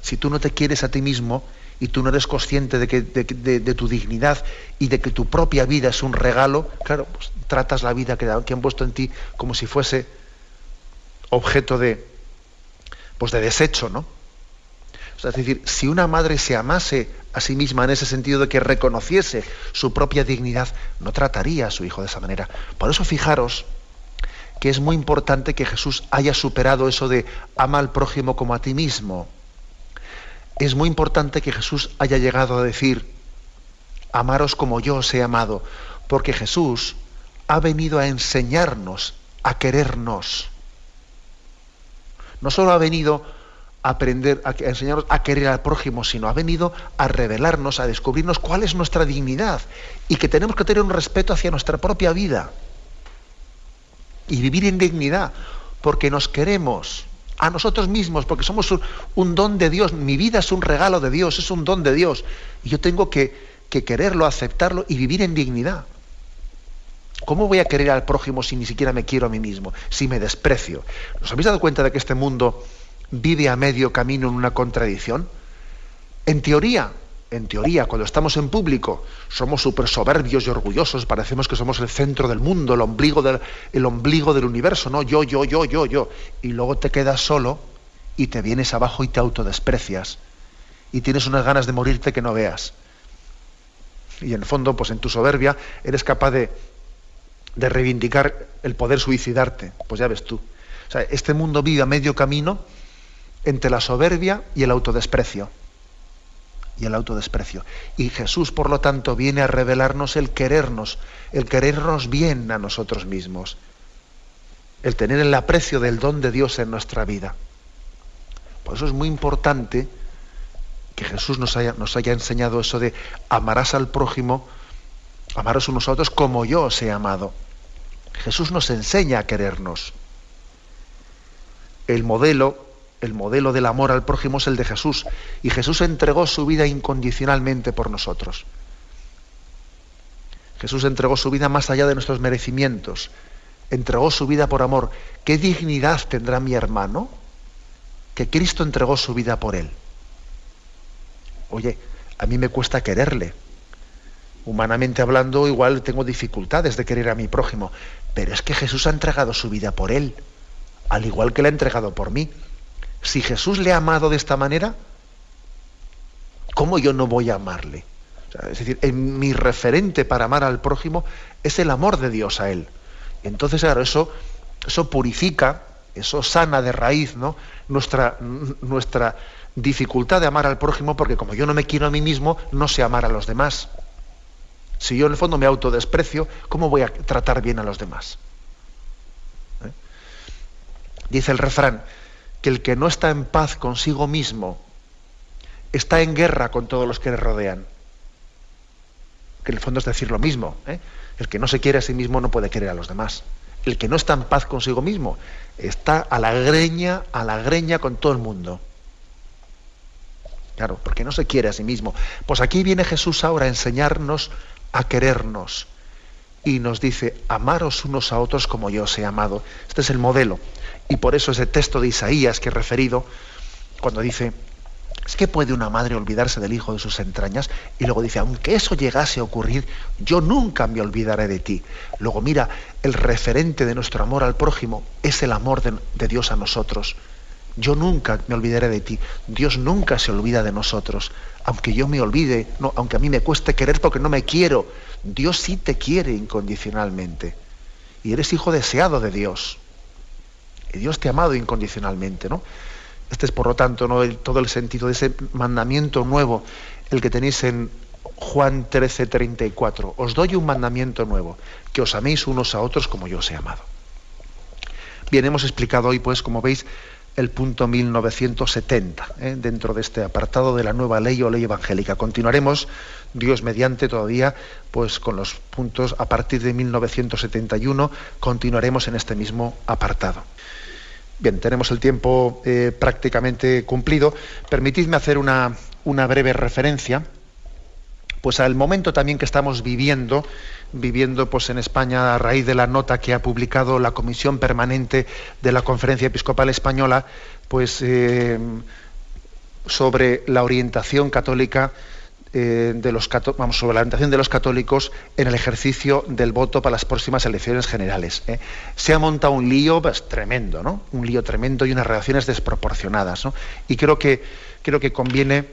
Si tú no te quieres a ti mismo y tú no eres consciente de, que, de, tu dignidad y de que tu propia vida es un regalo, claro, pues tratas la vida que, que han puesto en ti como si fuese objeto de, pues de desecho, ¿no? es decir, si una madre se amase a sí misma en ese sentido de que reconociese su propia dignidad, no trataría a su hijo de esa manera. Por eso fijaros que es muy importante que Jesús haya superado eso de ama al prójimo como a ti mismo. Es muy importante que Jesús haya llegado a decir, amaros como yo os he amado, porque Jesús ha venido a enseñarnos a querernos. No solo ha venido a aprender, a enseñarnos a querer al prójimo, sino ha venido a revelarnos, a descubrirnos cuál es nuestra dignidad y que tenemos que tener un respeto hacia nuestra propia vida y vivir en dignidad, porque nos queremos a nosotros mismos, porque somos un, don de Dios, mi vida es un regalo de Dios, es un don de Dios, y yo tengo que, que quererlo, aceptarlo y vivir en dignidad. ¿Cómo voy a querer al prójimo si ni siquiera me quiero a mí mismo, si me desprecio? ¿Os habéis dado cuenta de que este mundo vive a medio camino en una contradicción? En teoría, en teoría, cuando estamos en público, somos súper soberbios y orgullosos, parecemos que somos el centro del mundo, el ombligo del, universo, ¿no? Yo, yo, yo, yo, yo. Y luego te quedas solo y te vienes abajo y te autodesprecias. Y tienes unas ganas de morirte que no veas. Y en el fondo, pues en tu soberbia, eres capaz de, de reivindicar el poder suicidarte. Pues ya ves tú. O sea, este mundo vive a medio camino entre la soberbia y el autodesprecio. Y el autodesprecio. Y Jesús, por lo tanto, viene a revelarnos el querernos, el querernos bien a nosotros mismos, el tener el aprecio del don de Dios en nuestra vida. Por eso es muy importante que Jesús nos haya, nos haya enseñado eso de amarás al prójimo Amaros unos a otros como yo os he amado. Jesús nos enseña a querernos. El modelo, el modelo del amor al prójimo es el de Jesús. Y Jesús entregó su vida incondicionalmente por nosotros. Jesús entregó su vida más allá de nuestros merecimientos. Entregó su vida por amor. ¿Qué dignidad tendrá mi hermano? Que Cristo entregó su vida por él. Oye, a mí me cuesta quererle Humanamente hablando, igual tengo dificultades de querer a mi prójimo, pero es que Jesús ha entregado su vida por él, al igual que la ha entregado por mí. Si Jesús le ha amado de esta manera, ¿Cómo yo no voy a amarle? es decir, mi referente para amar al prójimo es el amor de Dios a él. Entonces, claro, eso, eso purifica, eso sana de raíz ¿no? nuestra, nuestra dificultad de amar al prójimo, porque como yo no me quiero a mí mismo, no sé amar a los demás. Si yo en el fondo me autodesprecio, ¿cómo voy a tratar bien a los demás? ¿Eh? Dice el refrán que el que no está en paz consigo mismo está en guerra con todos los que le rodean. Que en el fondo es decir lo mismo. ¿eh? El que no se quiere a sí mismo no puede querer a los demás. El que no está en paz consigo mismo está a la greña, a la greña con todo el mundo. Claro, porque no se quiere a sí mismo. Pues aquí viene Jesús ahora a enseñarnos a querernos. Y nos dice, amaros unos a otros como yo os he amado. Este es el modelo. Y por eso ese texto de Isaías que he referido, cuando dice, ¿es que puede una madre olvidarse del hijo de sus entrañas? Y luego dice, aunque eso llegase a ocurrir, yo nunca me olvidaré de ti. Luego mira, el referente de nuestro amor al prójimo es el amor de, de Dios a nosotros. Yo nunca me olvidaré de ti. Dios nunca se olvida de nosotros. Aunque yo me olvide, aunque a mí me cueste querer porque no me quiero, Dios sí te quiere incondicionalmente. Y eres hijo deseado de Dios. Dios te ha amado incondicionalmente, ¿no? Este es, por lo tanto, ¿no? todo el sentido de ese mandamiento nuevo, el que tenéis en Juan 13, 34. Os doy un mandamiento nuevo, que os améis unos a otros como yo os he amado. Bien, hemos explicado hoy, pues, como veis, el punto 1970, ¿eh? dentro de este apartado de la nueva ley o ley evangélica. Continuaremos, Dios mediante, todavía, pues con los puntos a partir de 1971, continuaremos en este mismo apartado. Bien, tenemos el tiempo eh, prácticamente cumplido. Permitidme hacer una, breve referencia pues al momento también que estamos viviendo, viviendo pues en España a raíz de la nota que ha publicado la Comisión Permanente de la Conferencia Episcopal Española, pues eh, sobre la orientación católica eh, de los vamos, sobre la orientación de los católicos en el ejercicio del voto para las próximas elecciones generales. ¿eh? Se ha montado un lío pues, tremendo, ¿no? Un lío tremendo y unas reacciones desproporcionadas, ¿no? Y creo que creo que conviene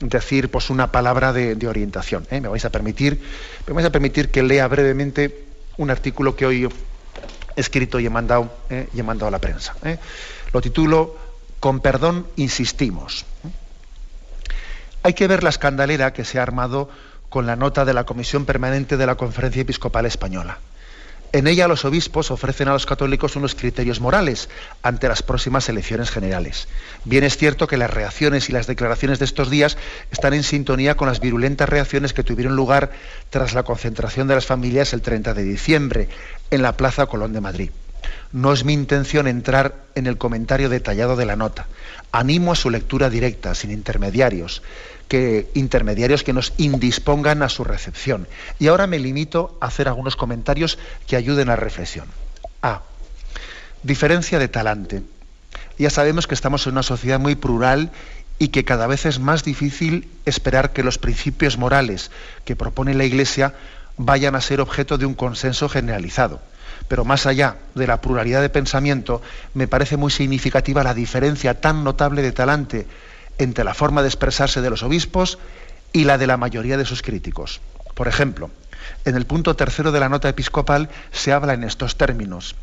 decir pues una palabra de, orientación. ¿eh? Me vais a permitir, me vais a permitir que lea brevemente un artículo que hoy he escrito y he mandado, y he mandado a la prensa. Lo titulo Con perdón insistimos. Hay que ver la escandalera que se ha armado con la nota de la Comisión Permanente de la Conferencia Episcopal Española. En ella los obispos ofrecen a los católicos unos criterios morales ante las próximas elecciones generales. Bien es cierto que las reacciones y las declaraciones de estos días están en sintonía con las virulentas reacciones que tuvieron lugar tras la concentración de las familias el 30 de diciembre en la Plaza Colón de Madrid. No es mi intención entrar en el comentario detallado de la nota. Animo a su lectura directa, sin intermediarios que intermediarios que nos indispongan a su recepción. Y ahora me limito a hacer algunos comentarios que ayuden a reflexión. A. Diferencia de talante. Ya sabemos que estamos en una sociedad muy plural y que cada vez es más difícil esperar que los principios morales que propone la Iglesia vayan a ser objeto de un consenso generalizado. Pero más allá de la pluralidad de pensamiento, me parece muy significativa la diferencia tan notable de talante entre la forma de expresarse de los obispos y la de la mayoría de sus críticos. Por ejemplo, en el punto tercero de la nota episcopal se habla en estos términos.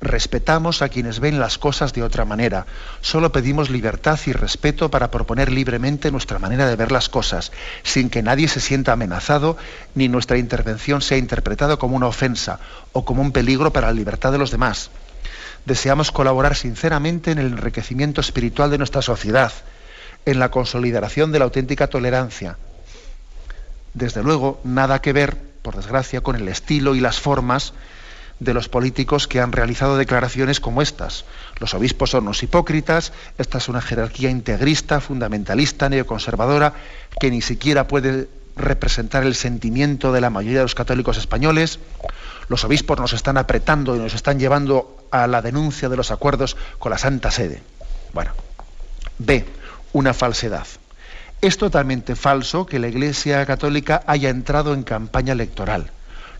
Respetamos a quienes ven las cosas de otra manera. Solo pedimos libertad y respeto para proponer libremente nuestra manera de ver las cosas, sin que nadie se sienta amenazado ni nuestra intervención sea interpretada como una ofensa o como un peligro para la libertad de los demás deseamos colaborar sinceramente en el enriquecimiento espiritual de nuestra sociedad, en la consolidación de la auténtica tolerancia. Desde luego, nada que ver, por desgracia, con el estilo y las formas de los políticos que han realizado declaraciones como estas. Los obispos son unos hipócritas, esta es una jerarquía integrista, fundamentalista, neoconservadora, que ni siquiera puede representar el sentimiento de la mayoría de los católicos españoles. Los obispos nos están apretando y nos están llevando a la denuncia de los acuerdos con la Santa Sede. Bueno, B, una falsedad. Es totalmente falso que la Iglesia Católica haya entrado en campaña electoral.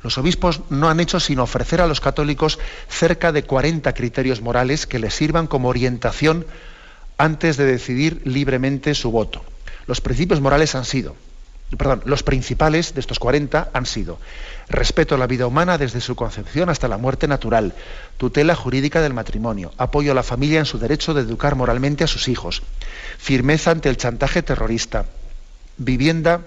Los obispos no han hecho sino ofrecer a los católicos cerca de 40 criterios morales que les sirvan como orientación antes de decidir libremente su voto. Los principios morales han sido, perdón, los principales de estos 40 han sido respeto a la vida humana desde su concepción hasta la muerte natural, tutela jurídica del matrimonio, apoyo a la familia en su derecho de educar moralmente a sus hijos, firmeza ante el chantaje terrorista, vivienda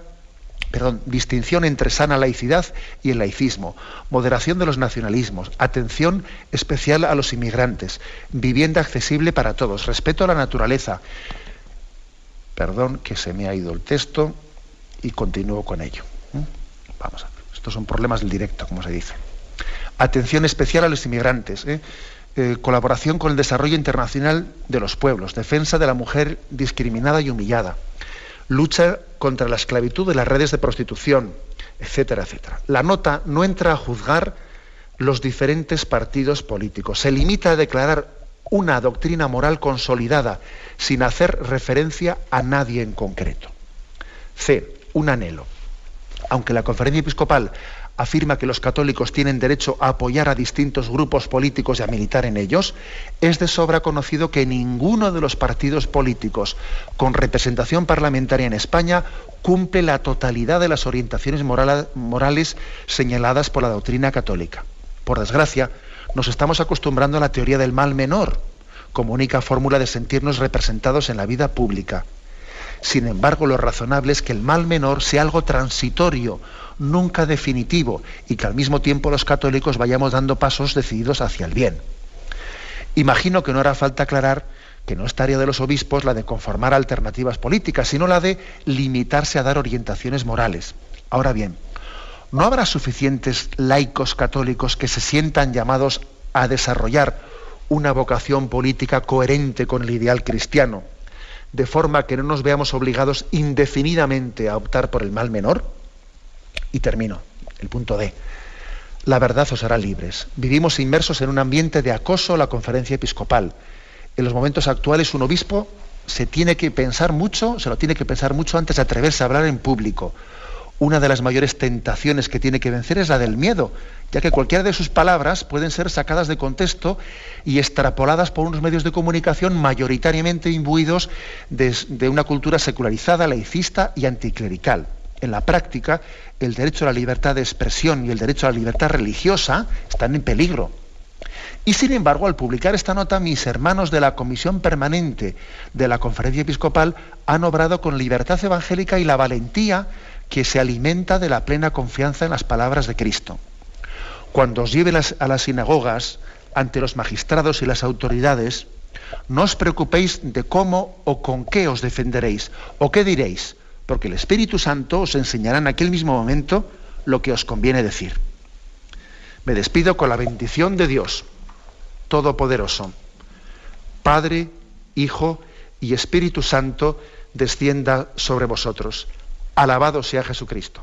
perdón, distinción entre sana laicidad y el laicismo, moderación de los nacionalismos, atención especial a los inmigrantes, vivienda accesible para todos, respeto a la naturaleza. Perdón que se me ha ido el texto y continúo con ello. ¿Mm? Vamos a ver. Estos son problemas del directo, como se dice. Atención especial a los inmigrantes. ¿eh? Eh, colaboración con el desarrollo internacional de los pueblos, defensa de la mujer discriminada y humillada, lucha contra la esclavitud de las redes de prostitución, etcétera, etcétera. La nota no entra a juzgar los diferentes partidos políticos, se limita a declarar una doctrina moral consolidada sin hacer referencia a nadie en concreto. C. Un anhelo. Aunque la conferencia episcopal afirma que los católicos tienen derecho a apoyar a distintos grupos políticos y a militar en ellos, es de sobra conocido que ninguno de los partidos políticos con representación parlamentaria en España cumple la totalidad de las orientaciones morales señaladas por la doctrina católica. Por desgracia, nos estamos acostumbrando a la teoría del mal menor como única fórmula de sentirnos representados en la vida pública. Sin embargo, lo razonable es que el mal menor sea algo transitorio, nunca definitivo, y que al mismo tiempo los católicos vayamos dando pasos decididos hacia el bien. Imagino que no hará falta aclarar que no es tarea de los obispos la de conformar alternativas políticas, sino la de limitarse a dar orientaciones morales. Ahora bien, ¿no habrá suficientes laicos católicos que se sientan llamados a desarrollar una vocación política coherente con el ideal cristiano, de forma que no nos veamos obligados indefinidamente a optar por el mal menor? Y termino, el punto D. La verdad os hará libres. Vivimos inmersos en un ambiente de acoso a la conferencia episcopal. En los momentos actuales un obispo se tiene que pensar mucho, se lo tiene que pensar mucho antes de atreverse a hablar en público. Una de las mayores tentaciones que tiene que vencer es la del miedo, ya que cualquiera de sus palabras pueden ser sacadas de contexto y extrapoladas por unos medios de comunicación mayoritariamente imbuidos de, de una cultura secularizada, laicista y anticlerical en la práctica, el derecho a la libertad de expresión y el derecho a la libertad religiosa están en peligro. Y sin embargo, al publicar esta nota, mis hermanos de la Comisión Permanente de la Conferencia Episcopal han obrado con libertad evangélica y la valentía que se alimenta de la plena confianza en las palabras de Cristo. Cuando os lleven a las sinagogas ante los magistrados y las autoridades, no os preocupéis de cómo o con qué os defenderéis o qué diréis, porque el Espíritu Santo os enseñará en aquel mismo momento lo que os conviene decir. Me despido con la bendición de Dios Todopoderoso. Padre, Hijo y Espíritu Santo descienda sobre vosotros. Alabado sea Jesucristo.